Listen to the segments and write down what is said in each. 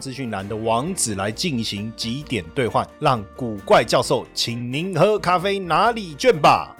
资讯栏的网址来进行几点兑换，让古怪教授请您喝咖啡拿礼券吧。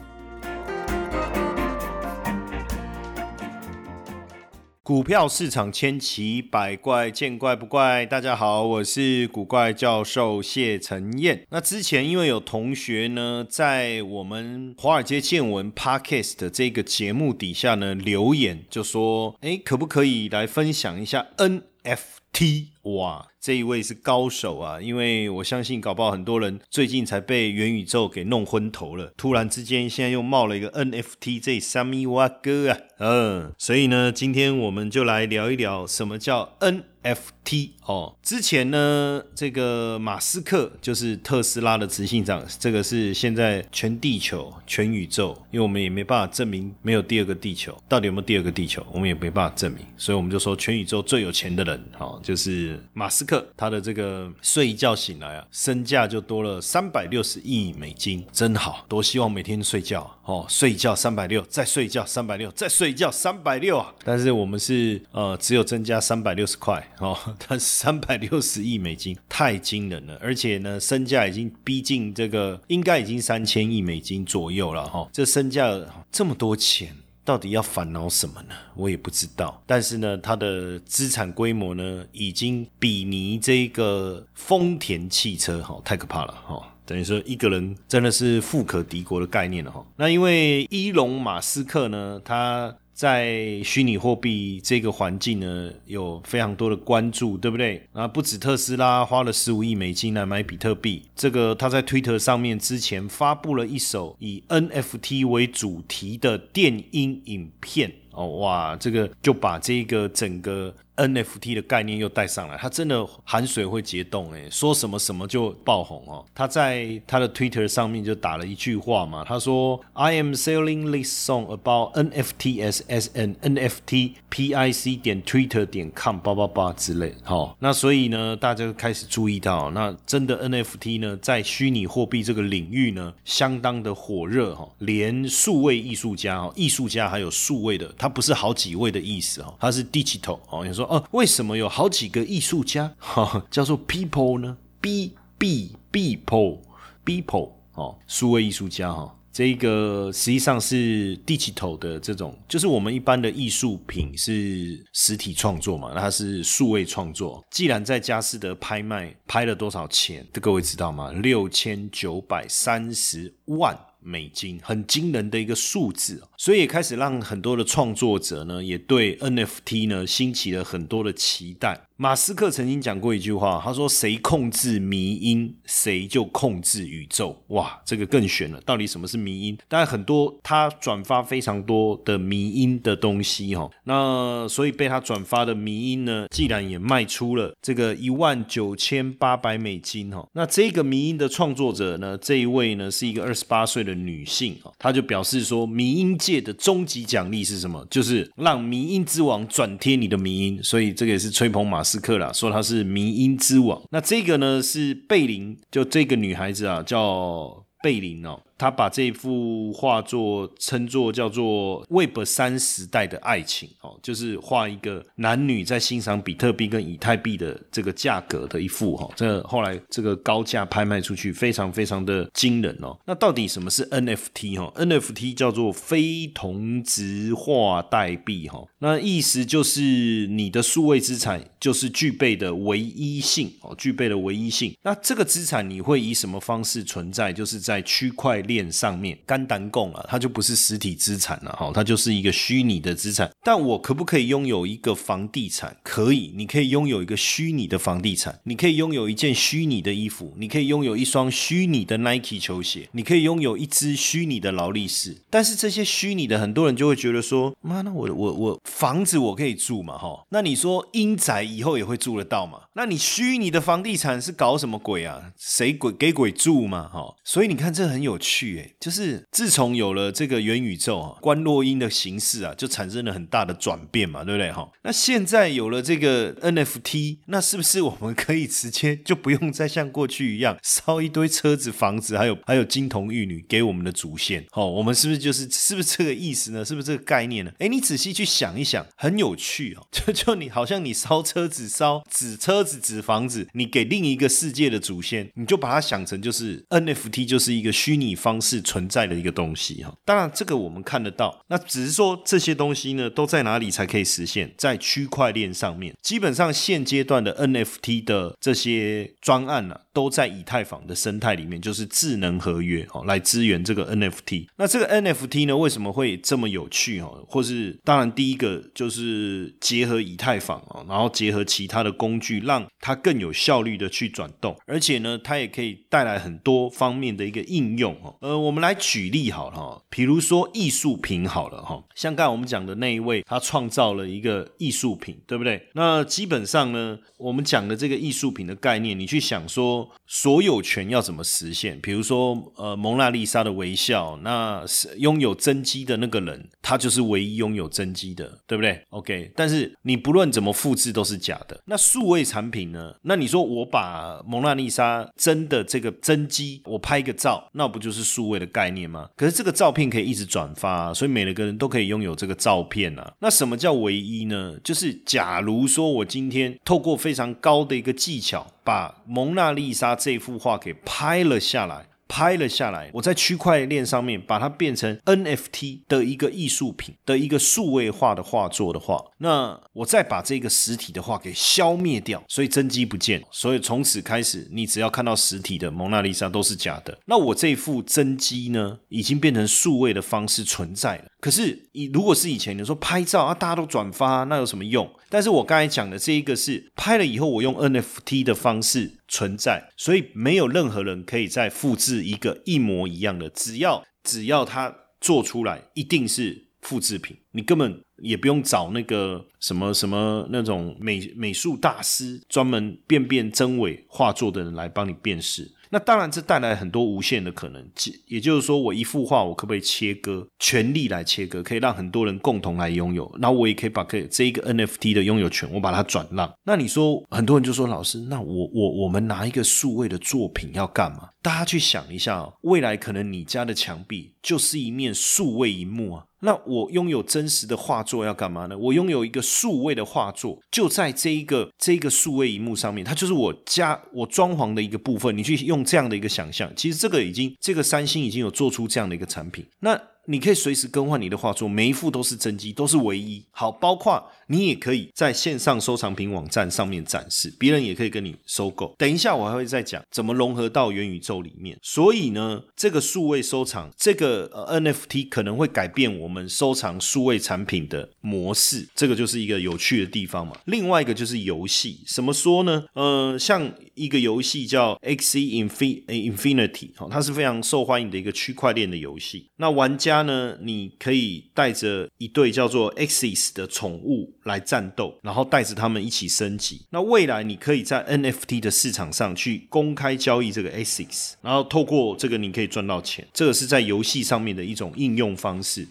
股票市场千奇百怪，见怪不怪。大家好，我是古怪教授谢承彦。那之前因为有同学呢，在我们华尔街见闻 Podcast 的这个节目底下呢留言，就说：哎，可不可以来分享一下 NFT？哇，这一位是高手啊！因为我相信，搞不好很多人最近才被元宇宙给弄昏头了。突然之间，现在又冒了一个 NFT，这三米哇哥啊？嗯，所以呢，今天我们就来聊一聊什么叫 NFT 哦。之前呢，这个马斯克就是特斯拉的执行长，这个是现在全地球、全宇宙，因为我们也没办法证明没有第二个地球，到底有没有第二个地球，我们也没办法证明，所以我们就说全宇宙最有钱的人，哦，就是马斯克。他的这个睡一觉醒来啊，身价就多了三百六十亿美金，真好，多希望每天睡觉哦，睡觉三百六，再睡觉三百六，再睡觉三百六啊！但是我们是呃，只有增加三百六十块哦，但三百六十亿美金太惊人了，而且呢，身价已经逼近这个，应该已经三千亿美金左右了哈。这身价这么多钱。到底要烦恼什么呢？我也不知道。但是呢，它的资产规模呢，已经比拟这个丰田汽车，哈，太可怕了，哈。等于说一个人真的是富可敌国的概念了，哈。那因为伊隆马斯克呢，他。在虚拟货币这个环境呢，有非常多的关注，对不对？啊，不止特斯拉花了十五亿美金来买比特币，这个他在推特上面之前发布了一首以 NFT 为主题的电音影片，哦，哇，这个就把这个整个。NFT 的概念又带上来，他真的含水会结冻哎，说什么什么就爆红哦。他在他的 Twitter 上面就打了一句话嘛，他说：“I am selling this song about NFTs as an NFT pic 点 Twitter 点 com 八八八之类。”好，那所以呢，大家就开始注意到，那真的 NFT 呢，在虚拟货币这个领域呢，相当的火热哈。连数位艺术家哦，艺术家还有数位的，它不是好几位的意思哦，它是 digital 哦，你说。哦，为什么有好几个艺术家 哈叫做 people 呢？b b people people 哦，数位艺术家哈，这个实际上是 digital 的这种，就是我们一般的艺术品是实体创作嘛，那它是数位创作。既然在佳士得拍卖拍了多少钱，这各位知道吗？六千九百三十万。美金很惊人的一个数字，所以也开始让很多的创作者呢，也对 NFT 呢兴起了很多的期待。马斯克曾经讲过一句话，他说：“谁控制迷音，谁就控制宇宙。”哇，这个更玄了。到底什么是迷音？当然很多他转发非常多的迷音的东西哈，那所以被他转发的迷音呢，既然也卖出了这个一万九千八百美金哈，那这个迷音的创作者呢，这一位呢是一个二十八岁的女性啊，她就表示说，迷音界的终极奖励是什么？就是让迷音之王转贴你的迷音。所以这个也是吹捧马。斯克啦，说他是迷音之王。那这个呢是贝林，就这个女孩子啊，叫贝林哦。他把这幅画作称作叫做 Web 三时代的爱情哦，就是画一个男女在欣赏比特币跟以太币的这个价格的一幅哈。这后来这个高价拍卖出去，非常非常的惊人哦。那到底什么是 NFT 哈？NFT 叫做非同质化代币哈。那意思就是你的数位资产就是具备的唯一性哦，具备的唯一性。那这个资产你会以什么方式存在？就是在区块链上面，肝胆共啊，它就不是实体资产了哈，它就是一个虚拟的资产。但我可不可以拥有一个房地产？可以，你可以拥有一个虚拟的房地产，你可以拥有一件虚拟的衣服，你可以拥有一双虚拟的 Nike 球鞋，你可以拥有一只虚拟的劳力士。但是这些虚拟的，很多人就会觉得说，妈，那我我我房子我可以住嘛哈？那你说阴宅以后也会住得到吗？那你虚拟的房地产是搞什么鬼啊？谁鬼给鬼住嘛哈？所以你看这很有趣诶，就是自从有了这个元宇宙啊，关洛音的形式啊，就产生了很大的转变嘛，对不对哈？那现在有了这个 NFT，那是不是我们可以直接就不用再像过去一样烧一堆车子、房子，还有还有金童玉女给我们的祖先？哦，我们是不是就是是不是这个意思呢？是不是这个概念呢？哎，你仔细去想一想，很有趣哦。就就你好像你烧车子、烧纸车子、纸房子，你给另一个世界的祖先，你就把它想成就是 NFT，就是一个虚拟方式存在的一个东西哈。当然，这个我们看得到，那只是说这些东西呢，都在哪里才可以实现？在区块链上面，基本上现阶段的 NFT 的这些专案呢，都在以太坊的生态里面，就是智能合约哦，来支援这个 NFT。那这个 NFT 呢，为什么会这么有趣哦？或是当然，第一个就是结合以太坊哦，然后结合其他的工具，让它更有效率的去转动，而且呢，它也可以带来很多方面的一个应用哦。呃，我们来举例好了哈，比如说艺术品好了哈，像刚才我们讲的那一位，他创造了一个艺术品，对不对？那基本上呢，我们讲的这个艺术品的概念，你去想说所有权要怎么实现？比如说，呃，蒙娜丽莎的微笑，那是拥有真机的那个人，他就是唯一拥有真机的，对不对？OK，但是你不论怎么复制都是假的。那数位产品呢？那你说我把蒙娜丽莎真的这个真机，我拍个照，那不就是数位的概念吗？可是这个照片可以一直转发，所以每个人都可以拥有这个照片啊。那什么叫唯一呢？就是假如说我今天透过非常高的一个技巧，把蒙娜丽莎这幅画给拍了下来。拍了下来，我在区块链上面把它变成 NFT 的一个艺术品的一个数位化的画作的话，那我再把这个实体的画给消灭掉，所以真机不见，所以从此开始，你只要看到实体的蒙娜丽莎都是假的。那我这副真机呢，已经变成数位的方式存在了。可是，以如果是以前你说拍照啊，大家都转发，那有什么用？但是我刚才讲的这一个是拍了以后，我用 NFT 的方式存在，所以没有任何人可以再复制一个一模一样的。只要只要他做出来，一定是复制品，你根本也不用找那个什么什么那种美美术大师，专门辨辨真伪画作的人来帮你辨识。那当然，这带来很多无限的可能。也就是说，我一幅画，我可不可以切割，权力来切割，可以让很多人共同来拥有？那我也可以把可这一个 NFT 的拥有权，我把它转让。那你说，很多人就说，老师，那我我我们拿一个数位的作品要干嘛？大家去想一下，未来可能你家的墙壁就是一面数位荧幕啊。那我拥有真实的画作要干嘛呢？我拥有一个数位的画作，就在这一个这一个数位荧幕上面，它就是我家我装潢的一个部分。你去用这样的一个想象，其实这个已经这个三星已经有做出这样的一个产品。那你可以随时更换你的画作，每一幅都是真机，都是唯一。好，包括。你也可以在线上收藏品网站上面展示，别人也可以跟你收购。等一下我还会再讲怎么融合到元宇宙里面。所以呢，这个数位收藏，这个呃 NFT 可能会改变我们收藏数位产品的模式，这个就是一个有趣的地方嘛。另外一个就是游戏，怎么说呢？呃，像一个游戏叫 XE Infinity，哦，它是非常受欢迎的一个区块链的游戏。那玩家呢，你可以带着一对叫做 Axis 的宠物。来战斗，然后带着他们一起升级。那未来你可以在 NFT 的市场上去公开交易这个 ASICS，然后透过这个你可以赚到钱。这个是在游戏上面的一种应用方式。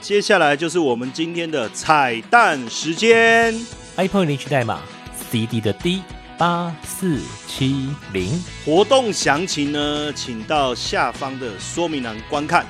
接下来就是我们今天的彩蛋时间，iPhone 领取代码 CD 的 D 八四七零。活动详情呢，请到下方的说明栏观看。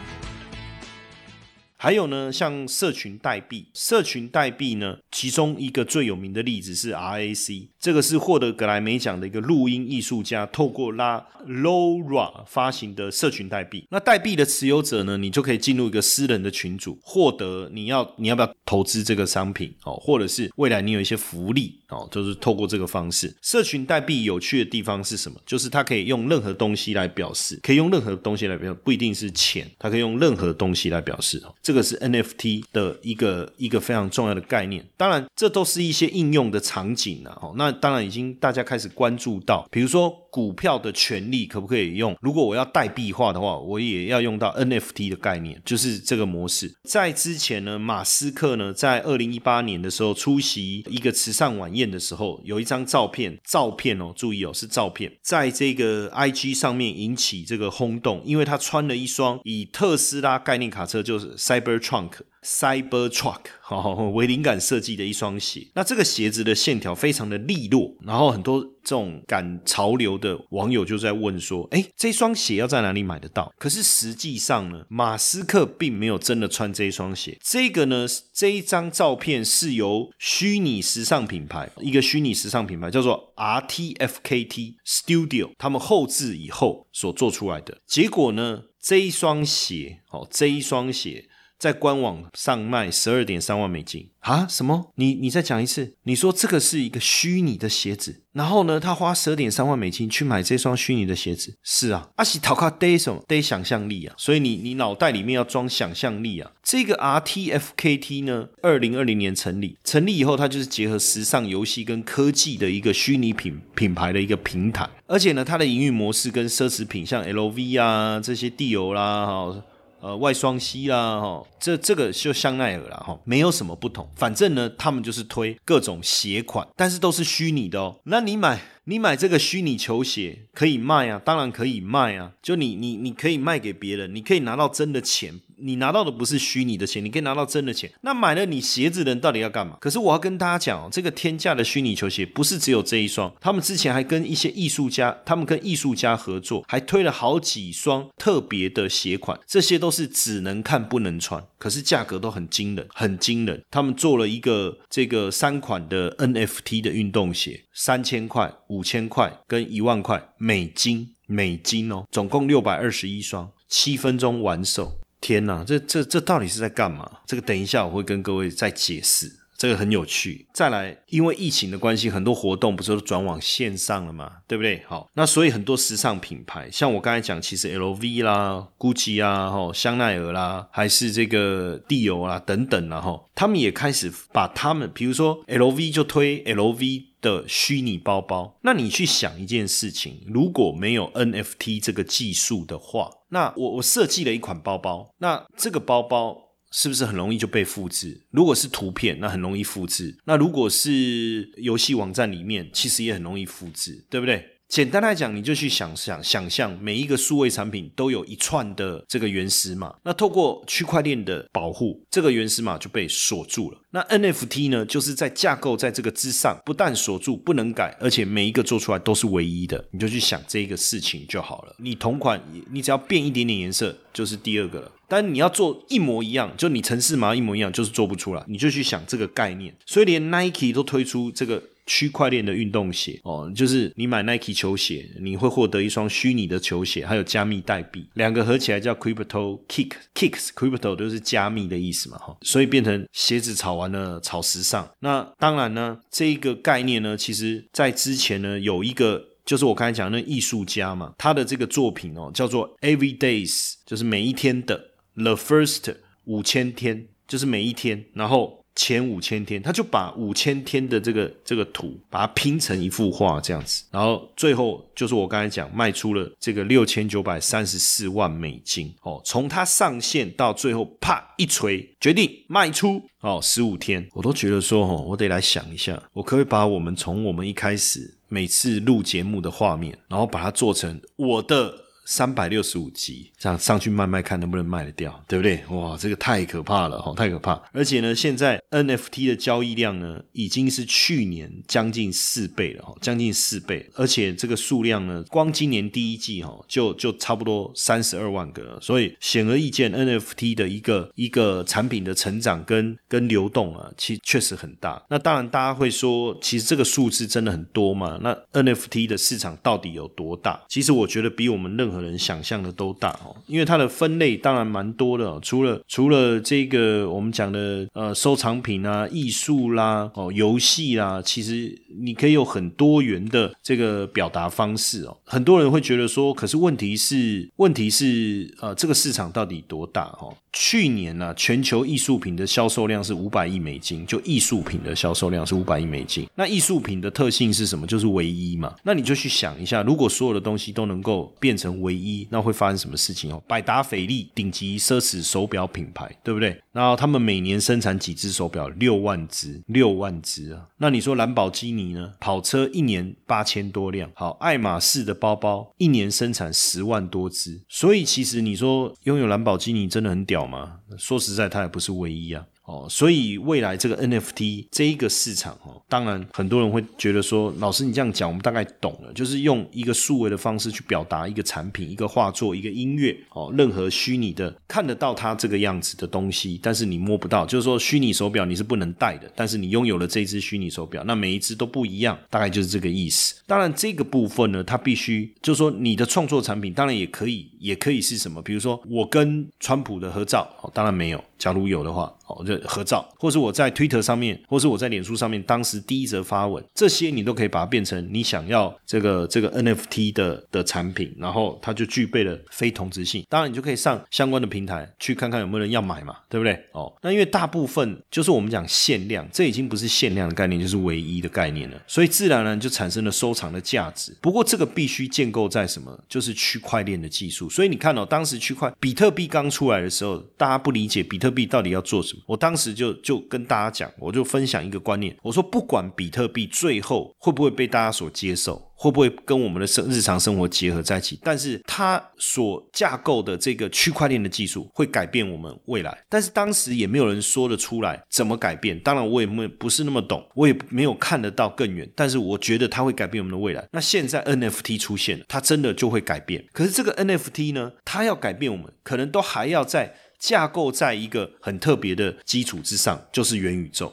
还有呢，像社群代币，社群代币呢，其中一个最有名的例子是 RAC。这个是获得格莱美奖的一个录音艺术家，透过拉 Lora 发行的社群代币。那代币的持有者呢，你就可以进入一个私人的群组，获得你要你要不要投资这个商品哦，或者是未来你有一些福利哦，就是透过这个方式。社群代币有趣的地方是什么？就是它可以用任何东西来表示，可以用任何东西来表示，不一定是钱，它可以用任何东西来表示哦。这个是 NFT 的一个一个非常重要的概念。当然，这都是一些应用的场景啊。哦，那当然已经大家开始关注到，比如说股票的权利可不可以用？如果我要代币化的话，我也要用到 NFT 的概念，就是这个模式。在之前呢，马斯克呢在二零一八年的时候出席一个慈善晚宴的时候，有一张照片，照片哦，注意哦，是照片，在这个 IG 上面引起这个轰动，因为他穿了一双以特斯拉概念卡车就是 Cybertruck。Cybertruck，好，为灵感设计的一双鞋。那这个鞋子的线条非常的利落，然后很多这种赶潮流的网友就在问说：“哎，这双鞋要在哪里买得到？”可是实际上呢，马斯克并没有真的穿这一双鞋。这个呢，这一张照片是由虚拟时尚品牌一个虚拟时尚品牌叫做 RTFKT Studio 他们后置以后所做出来的。结果呢，这一双鞋，哦，这一双鞋。在官网上卖十二点三万美金啊？什么？你你再讲一次？你说这个是一个虚拟的鞋子，然后呢，他花十二点三万美金去买这双虚拟的鞋子？是啊，阿西陶卡得什么？得想象力啊！所以你你脑袋里面要装想象力啊！这个 RTFKT 呢，二零二零年成立，成立以后，它就是结合时尚游戏跟科技的一个虚拟品品牌的一个平台，而且呢，它的营运模式跟奢侈品像 LV 啊这些地油啦。呃，外双膝啦，哈，这这个就香奈儿啦，哈，没有什么不同。反正呢，他们就是推各种鞋款，但是都是虚拟的哦。那你买，你买这个虚拟球鞋可以卖啊，当然可以卖啊。就你你你可以卖给别人，你可以拿到真的钱。你拿到的不是虚拟的钱，你可以拿到真的钱。那买了你鞋子的人到底要干嘛？可是我要跟大家讲哦，这个天价的虚拟球鞋不是只有这一双，他们之前还跟一些艺术家，他们跟艺术家合作，还推了好几双特别的鞋款，这些都是只能看不能穿，可是价格都很惊人，很惊人。他们做了一个这个三款的 NFT 的运动鞋，三千块、五千块跟一万块美金，美金哦，总共六百二十一双，七分钟完售。天呐，这这这到底是在干嘛？这个等一下我会跟各位再解释，这个很有趣。再来，因为疫情的关系，很多活动不是都转往线上了嘛，对不对？好，那所以很多时尚品牌，像我刚才讲，其实 LV 啦、GUCCI 啊、哈香奈儿啦，还是这个地友啊等等啦，哈，他们也开始把他们，比如说 LV 就推 LV。的虚拟包包，那你去想一件事情，如果没有 NFT 这个技术的话，那我我设计了一款包包，那这个包包是不是很容易就被复制？如果是图片，那很容易复制；那如果是游戏网站里面，其实也很容易复制，对不对？简单来讲，你就去想象，想象每一个数位产品都有一串的这个原始码。那透过区块链的保护，这个原始码就被锁住了。那 NFT 呢，就是在架构在这个之上，不但锁住不能改，而且每一个做出来都是唯一的。你就去想这个事情就好了。你同款，你只要变一点点颜色，就是第二个了。但你要做一模一样，就你城市码一模一样，就是做不出来。你就去想这个概念。所以连 Nike 都推出这个。区块链的运动鞋哦，就是你买 Nike 球鞋，你会获得一双虚拟的球鞋，还有加密代币，两个合起来叫 Crypto Kick，Kicks，Crypto 都是加密的意思嘛哈，所以变成鞋子炒完了炒时尚。那当然呢，这一个概念呢，其实在之前呢，有一个就是我刚才讲那艺术家嘛，他的这个作品哦，叫做 Every Days，就是每一天的 The First 五千天，就是每一天，然后。前五千天，他就把五千天的这个这个图，把它拼成一幅画这样子，然后最后就是我刚才讲卖出了这个六千九百三十四万美金哦。从它上线到最后，啪一锤，决定卖出哦，十五天，我都觉得说哦，我得来想一下，我可以把我们从我们一开始每次录节目的画面，然后把它做成我的。三百六十五集，这样上去卖卖看能不能卖得掉，对不对？哇，这个太可怕了哈，太可怕！而且呢，现在 NFT 的交易量呢，已经是去年将近四倍了哈，将近四倍，而且这个数量呢，光今年第一季哈，就就差不多三十二万个，所以显而易见，NFT 的一个一个产品的成长跟跟流动啊，其实确实很大。那当然，大家会说，其实这个数字真的很多嘛？那 NFT 的市场到底有多大？其实我觉得比我们任何人想象的都大哦，因为它的分类当然蛮多的，除了除了这个我们讲的呃收藏品啊、艺术啦、哦游戏啦，其实你可以有很多元的这个表达方式哦。很多人会觉得说，可是问题是，问题是呃这个市场到底多大？哦，去年呢，全球艺术品的销售量是五百亿美金，就艺术品的销售量是五百亿美金。那艺术品的特性是什么？就是唯一嘛。那你就去想一下，如果所有的东西都能够变成唯唯一，那会发生什么事情哦？百达翡丽顶级奢侈手表品牌，对不对？然后他们每年生产几只手表？六万只，六万只啊！那你说兰博基尼呢？跑车一年八千多辆。好，爱马仕的包包一年生产十万多只。所以其实你说拥有兰博基尼真的很屌吗？说实在，它也不是唯一啊。哦，所以未来这个 NFT 这一个市场哦，当然很多人会觉得说，老师你这样讲，我们大概懂了，就是用一个数位的方式去表达一个产品、一个画作、一个音乐哦，任何虚拟的看得到它这个样子的东西，但是你摸不到，就是说虚拟手表你是不能戴的，但是你拥有了这只虚拟手表，那每一只都不一样，大概就是这个意思。当然这个部分呢，它必须就是说你的创作产品，当然也可以，也可以是什么，比如说我跟川普的合照，哦，当然没有。假如有的话，哦，就合照，或是我在 Twitter 上面，或是我在脸书上面，当时第一则发文，这些你都可以把它变成你想要这个这个 NFT 的的产品，然后它就具备了非同质性。当然，你就可以上相关的平台去看看有没有人要买嘛，对不对？哦，那因为大部分就是我们讲限量，这已经不是限量的概念，就是唯一的概念了，所以自然而然就产生了收藏的价值。不过这个必须建构在什么？就是区块链的技术。所以你看哦，当时区块比特币刚出来的时候，大家不理解比特。币到底要做什么？我当时就就跟大家讲，我就分享一个观念，我说不管比特币最后会不会被大家所接受。会不会跟我们的生日常生活结合在一起？但是它所架构的这个区块链的技术会改变我们未来。但是当时也没有人说得出来怎么改变。当然我也没不是那么懂，我也没有看得到更远。但是我觉得它会改变我们的未来。那现在 NFT 出现了，它真的就会改变。可是这个 NFT 呢，它要改变我们，可能都还要在架构在一个很特别的基础之上，就是元宇宙。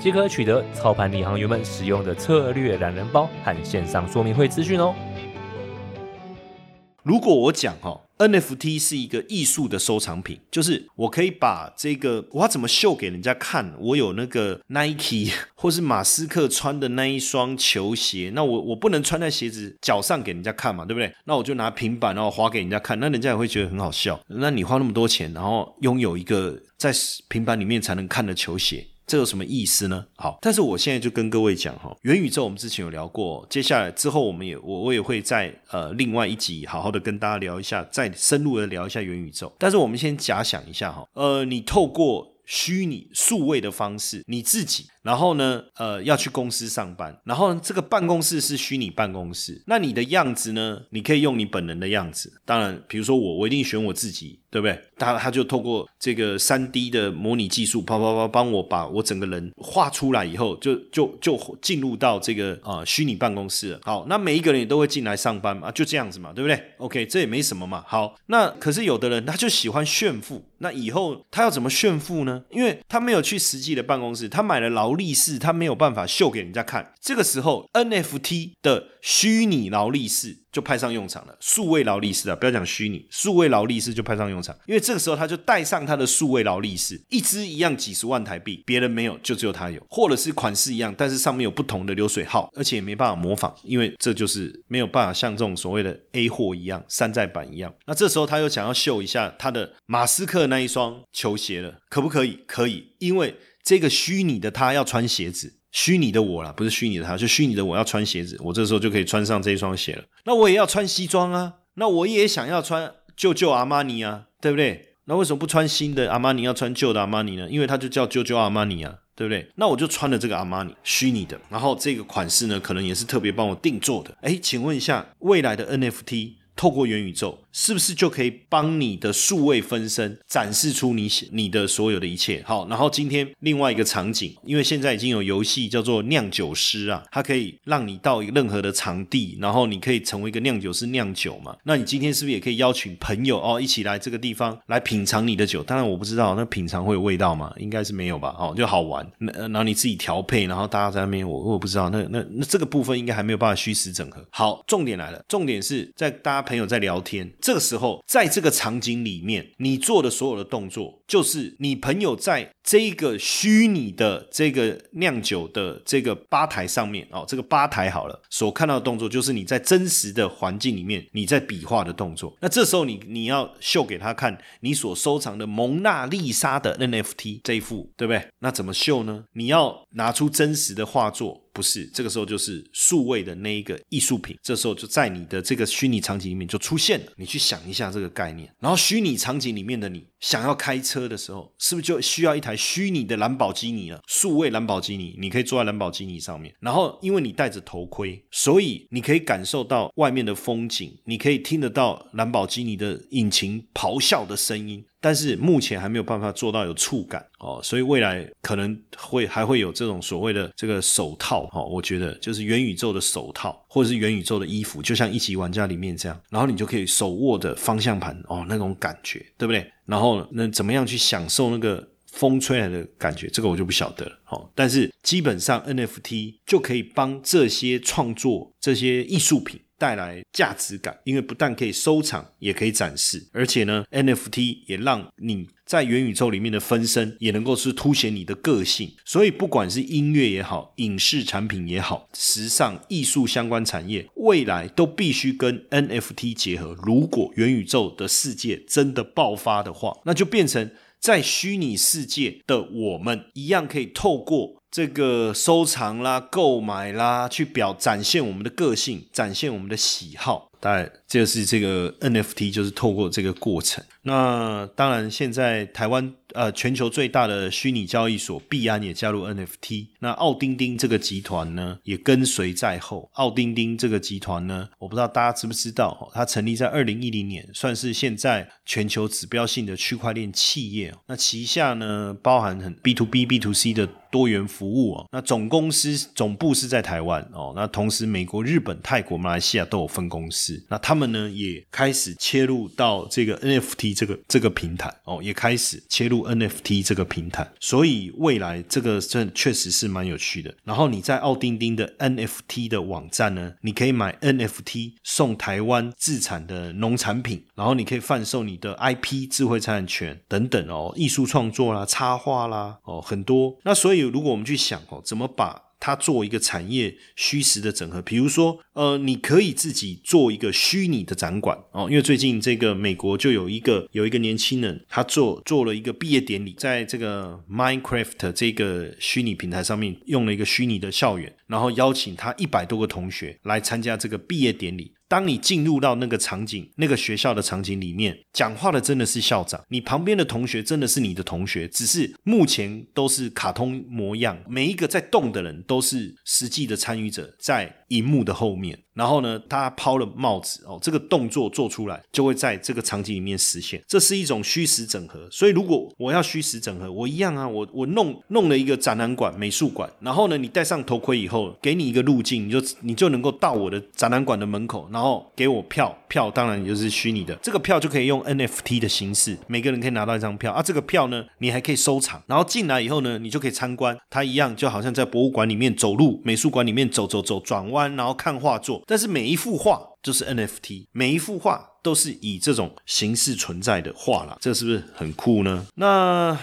即可取得操盘领航员们使用的策略懒人包和线上说明会资讯哦。如果我讲哈。NFT 是一个艺术的收藏品，就是我可以把这个我要怎么秀给人家看？我有那个 Nike 或是马斯克穿的那一双球鞋，那我我不能穿在鞋子脚上给人家看嘛，对不对？那我就拿平板然后划给人家看，那人家也会觉得很好笑。那你花那么多钱，然后拥有一个在平板里面才能看的球鞋。这有什么意思呢？好，但是我现在就跟各位讲哈，元宇宙我们之前有聊过，接下来之后我们也我我也会在呃另外一集好好的跟大家聊一下，再深入的聊一下元宇宙。但是我们先假想一下哈，呃，你透过虚拟数位的方式，你自己。然后呢，呃，要去公司上班，然后这个办公室是虚拟办公室，那你的样子呢？你可以用你本人的样子。当然，比如说我，我一定选我自己，对不对？他他就透过这个三 D 的模拟技术，啪啪啪，帮我把我整个人画出来以后，就就就进入到这个啊虚拟办公室。好，那每一个人也都会进来上班嘛，就这样子嘛，对不对？OK，这也没什么嘛。好，那可是有的人他就喜欢炫富，那以后他要怎么炫富呢？因为他没有去实际的办公室，他买了。劳力士，他没有办法秀给人家看。这个时候，NFT 的虚拟劳力士就派上用场了。数位劳力士啊，不要讲虚拟，数位劳力士就派上用场，因为这个时候他就带上他的数位劳力士，一只一样几十万台币，别人没有，就只有他有，或者是款式一样，但是上面有不同的流水号，而且也没办法模仿，因为这就是没有办法像这种所谓的 A 货一样山寨版一样。那这时候他又想要秀一下他的马斯克那一双球鞋了，可不可以？可以，因为这个虚拟的他要穿鞋子。虚拟的我啦，不是虚拟的他，就虚拟的我要穿鞋子，我这时候就可以穿上这一双鞋了。那我也要穿西装啊，那我也想要穿旧旧阿玛尼啊，对不对？那为什么不穿新的阿玛尼，要穿旧的阿玛尼呢？因为它就叫旧旧阿玛尼啊，对不对？那我就穿了这个阿玛尼虚拟的，然后这个款式呢，可能也是特别帮我定做的。哎，请问一下，未来的 NFT 透过元宇宙。是不是就可以帮你的数位分身展示出你你的所有的一切？好，然后今天另外一个场景，因为现在已经有游戏叫做酿酒师啊，它可以让你到任何的场地，然后你可以成为一个酿酒师酿酒嘛。那你今天是不是也可以邀请朋友哦一起来这个地方来品尝你的酒？当然我不知道那品尝会有味道吗？应该是没有吧。哦，就好玩，那然后你自己调配，然后大家在那边，我我不知道。那那那这个部分应该还没有办法虚实整合。好，重点来了，重点是在大家朋友在聊天。这个时候，在这个场景里面，你做的所有的动作，就是你朋友在这个虚拟的这个酿酒的这个吧台上面哦，这个吧台好了，所看到的动作，就是你在真实的环境里面你在比划的动作。那这时候你你要秀给他看你所收藏的蒙娜丽莎的 NFT 这一幅，对不对？那怎么秀呢？你要拿出真实的画作。不是，这个时候就是数位的那一个艺术品，这时候就在你的这个虚拟场景里面就出现了。你去想一下这个概念，然后虚拟场景里面的你想要开车的时候，是不是就需要一台虚拟的兰博基尼了？数位兰博基尼，你可以坐在兰博基尼上面，然后因为你戴着头盔，所以你可以感受到外面的风景，你可以听得到兰博基尼的引擎咆哮的声音。但是目前还没有办法做到有触感哦，所以未来可能会还会有这种所谓的这个手套哦，我觉得就是元宇宙的手套或者是元宇宙的衣服，就像一级玩家里面这样，然后你就可以手握的方向盘哦，那种感觉对不对？然后那怎么样去享受那个风吹来的感觉？这个我就不晓得了哦。但是基本上 NFT 就可以帮这些创作这些艺术品。带来价值感，因为不但可以收藏，也可以展示，而且呢，NFT 也让你在元宇宙里面的分身也能够是凸显你的个性。所以，不管是音乐也好，影视产品也好，时尚艺术相关产业，未来都必须跟 NFT 结合。如果元宇宙的世界真的爆发的话，那就变成在虚拟世界的我们一样，可以透过。这个收藏啦、购买啦，去表展现我们的个性，展现我们的喜好。当然，这个是这个 NFT，就是透过这个过程。那当然，现在台湾。呃，全球最大的虚拟交易所币安也加入 NFT，那奥丁丁这个集团呢也跟随在后。奥丁丁这个集团呢，我不知道大家知不知道，它成立在二零一零年，算是现在全球指标性的区块链企业。那旗下呢包含很 B to B、B to C 的多元服务哦。那总公司总部是在台湾哦。那同时，美国、日本、泰国、马来西亚都有分公司。那他们呢也开始切入到这个 NFT 这个这个平台哦，也开始切入。NFT 这个平台，所以未来这个真确实是蛮有趣的。然后你在奥丁丁的 NFT 的网站呢，你可以买 NFT 送台湾自产的农产品，然后你可以贩售你的 IP 智慧财产权等等哦，艺术创作啦、插画啦哦很多。那所以如果我们去想哦，怎么把它做一个产业虚实的整合，比如说，呃，你可以自己做一个虚拟的展馆哦，因为最近这个美国就有一个有一个年轻人，他做做了一个毕业典礼，在这个 Minecraft 这个虚拟平台上面用了一个虚拟的校园，然后邀请他一百多个同学来参加这个毕业典礼。当你进入到那个场景、那个学校的场景里面，讲话的真的是校长，你旁边的同学真的是你的同学，只是目前都是卡通模样，每一个在动的人都是实际的参与者，在荧幕的后面。然后呢，他抛了帽子哦，这个动作做出来就会在这个场景里面实现，这是一种虚实整合。所以如果我要虚实整合，我一样啊，我我弄弄了一个展览馆、美术馆，然后呢，你戴上头盔以后，给你一个路径，你就你就能够到我的展览馆的门口，然后给我票，票当然就是虚拟的，这个票就可以用 NFT 的形式，每个人可以拿到一张票。啊，这个票呢，你还可以收藏，然后进来以后呢，你就可以参观，它一样就好像在博物馆里面走路，美术馆里面走走走，转弯，然后看画作。但是每一幅画就是 NFT，每一幅画都是以这种形式存在的画啦，这是不是很酷呢？那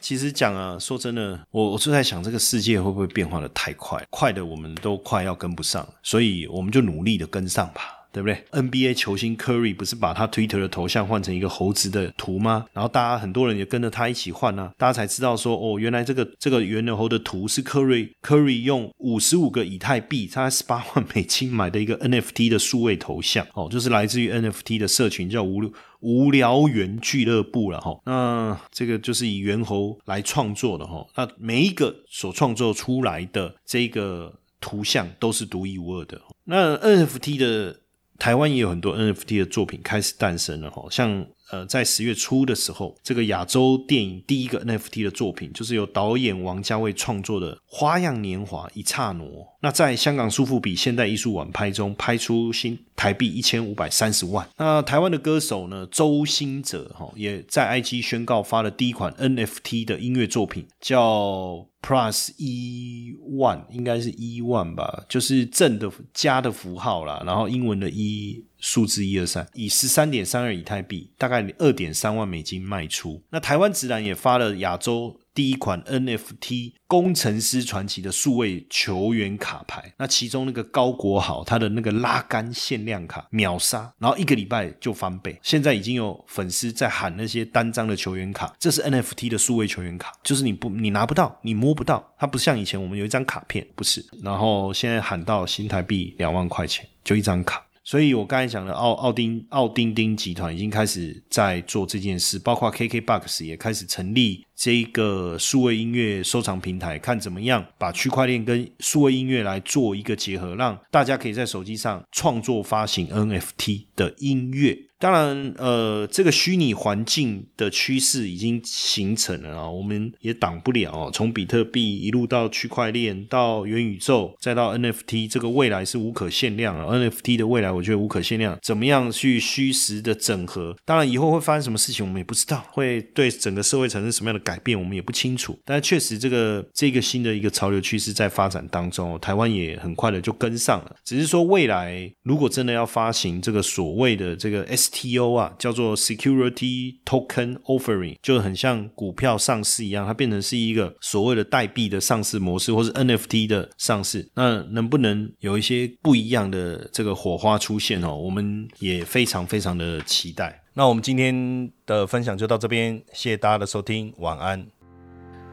其实讲啊，说真的，我我就在想，这个世界会不会变化的太快，快的我们都快要跟不上，所以我们就努力的跟上吧。对不对？NBA 球星 Curry 不是把他 Twitter 的头像换成一个猴子的图吗？然后大家很多人也跟着他一起换啊，大家才知道说哦，原来这个这个圆牛猴的图是 Curry Curry 用五十五个以太币，差十八万美金买的一个 NFT 的数位头像哦，就是来自于 NFT 的社群叫无无聊猿俱乐部了哈。那这个就是以猿猴来创作的哈，那每一个所创作出来的这个图像都是独一无二的。那 NFT 的台湾也有很多 NFT 的作品开始诞生了哈，像呃在十月初的时候，这个亚洲电影第一个 NFT 的作品，就是由导演王家卫创作的《花样年华》一刹那，那在香港苏富比现代艺术晚拍中拍出新台币一千五百三十万。那台湾的歌手呢，周兴哲哈也在 IG 宣告发了第一款 NFT 的音乐作品，叫。Plus 一万应该是一万吧，就是正的加的符号啦，然后英文的一数字一二三，以十三点三二以太币，大概二点三万美金卖出。那台湾直男也发了亚洲。第一款 NFT 工程师传奇的数位球员卡牌，那其中那个高国豪他的那个拉杆限量卡秒杀，然后一个礼拜就翻倍。现在已经有粉丝在喊那些单张的球员卡，这是 NFT 的数位球员卡，就是你不你拿不到，你摸不到，它不像以前我们有一张卡片，不是。然后现在喊到新台币两万块钱就一张卡。所以我刚才讲的奥奥丁奥丁丁集团已经开始在做这件事，包括 KKBOX 也开始成立这一个数位音乐收藏平台，看怎么样把区块链跟数位音乐来做一个结合，让大家可以在手机上创作发行 NFT 的音乐。当然，呃，这个虚拟环境的趋势已经形成了啊，我们也挡不了。从比特币一路到区块链，到元宇宙，再到 NFT，这个未来是无可限量啊。NFT 的未来，我觉得无可限量。怎么样去虚实的整合？当然，以后会发生什么事情，我们也不知道。会对整个社会产生什么样的改变，我们也不清楚。但确实，这个这个新的一个潮流趋势在发展当中，台湾也很快的就跟上了。只是说，未来如果真的要发行这个所谓的这个 S TO 啊，叫做 Security Token Offering，就很像股票上市一样，它变成是一个所谓的代币的上市模式，或是 NFT 的上市。那能不能有一些不一样的这个火花出现哦？我们也非常非常的期待。那我们今天的分享就到这边，谢谢大家的收听，晚安。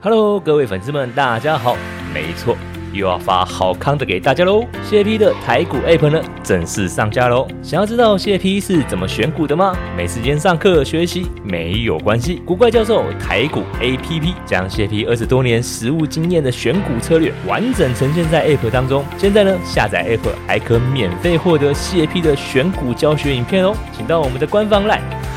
Hello，各位粉丝们，大家好，没错。又要发好康的给大家喽！谢 P 的台股 App 呢正式上架喽！想要知道谢 P 是怎么选股的吗？没时间上课学习没有关系，古怪教授台股 APP 将谢 P 二十多年实务经验的选股策略完整呈现在 App 当中。现在呢，下载 App 还可免费获得谢 P 的选股教学影片哦！请到我们的官方 LINE，